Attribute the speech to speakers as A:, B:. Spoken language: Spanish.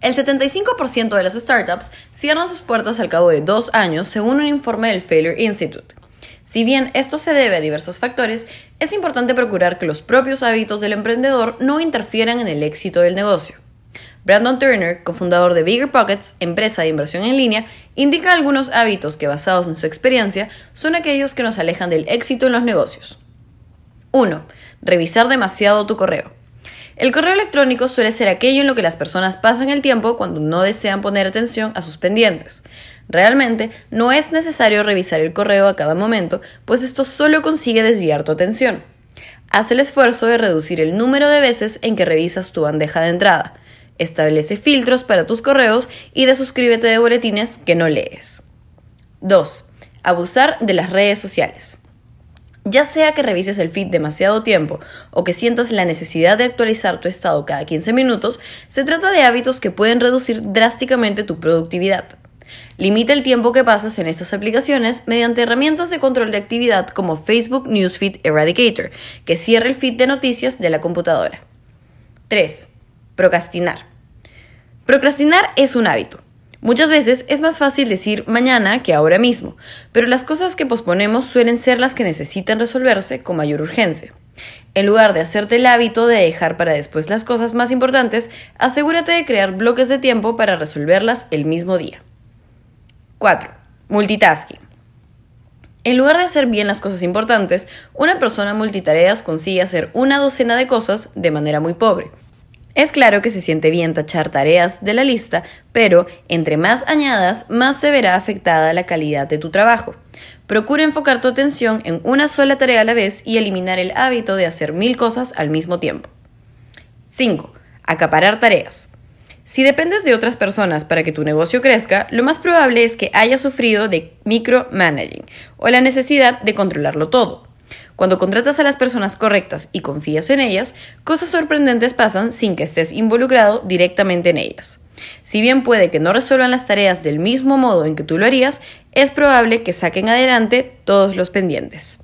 A: El 75% de las startups cierran sus puertas al cabo de dos años, según un informe del Failure Institute. Si bien esto se debe a diversos factores, es importante procurar que los propios hábitos del emprendedor no interfieran en el éxito del negocio. Brandon Turner, cofundador de Bigger Pockets, empresa de inversión en línea, indica algunos hábitos que basados en su experiencia son aquellos que nos alejan del éxito en los negocios. 1. Revisar demasiado tu correo. El correo electrónico suele ser aquello en lo que las personas pasan el tiempo cuando no desean poner atención a sus pendientes. Realmente no es necesario revisar el correo a cada momento, pues esto solo consigue desviar tu atención. Haz el esfuerzo de reducir el número de veces en que revisas tu bandeja de entrada. Establece filtros para tus correos y desuscríbete de boletines que no lees. 2. Abusar de las redes sociales. Ya sea que revises el feed demasiado tiempo o que sientas la necesidad de actualizar tu estado cada 15 minutos, se trata de hábitos que pueden reducir drásticamente tu productividad. Limita el tiempo que pasas en estas aplicaciones mediante herramientas de control de actividad como Facebook Newsfeed Eradicator, que cierra el feed de noticias de la computadora. 3. Procrastinar. Procrastinar es un hábito. Muchas veces es más fácil decir mañana que ahora mismo, pero las cosas que posponemos suelen ser las que necesitan resolverse con mayor urgencia. En lugar de hacerte el hábito de dejar para después las cosas más importantes, asegúrate de crear bloques de tiempo para resolverlas el mismo día. 4. Multitasking. En lugar de hacer bien las cosas importantes, una persona multitareas consigue hacer una docena de cosas de manera muy pobre. Es claro que se siente bien tachar tareas de la lista, pero entre más añadas, más se verá afectada la calidad de tu trabajo. Procura enfocar tu atención en una sola tarea a la vez y eliminar el hábito de hacer mil cosas al mismo tiempo. 5. Acaparar tareas. Si dependes de otras personas para que tu negocio crezca, lo más probable es que hayas sufrido de micromanaging o la necesidad de controlarlo todo. Cuando contratas a las personas correctas y confías en ellas, cosas sorprendentes pasan sin que estés involucrado directamente en ellas. Si bien puede que no resuelvan las tareas del mismo modo en que tú lo harías, es probable que saquen adelante todos los pendientes.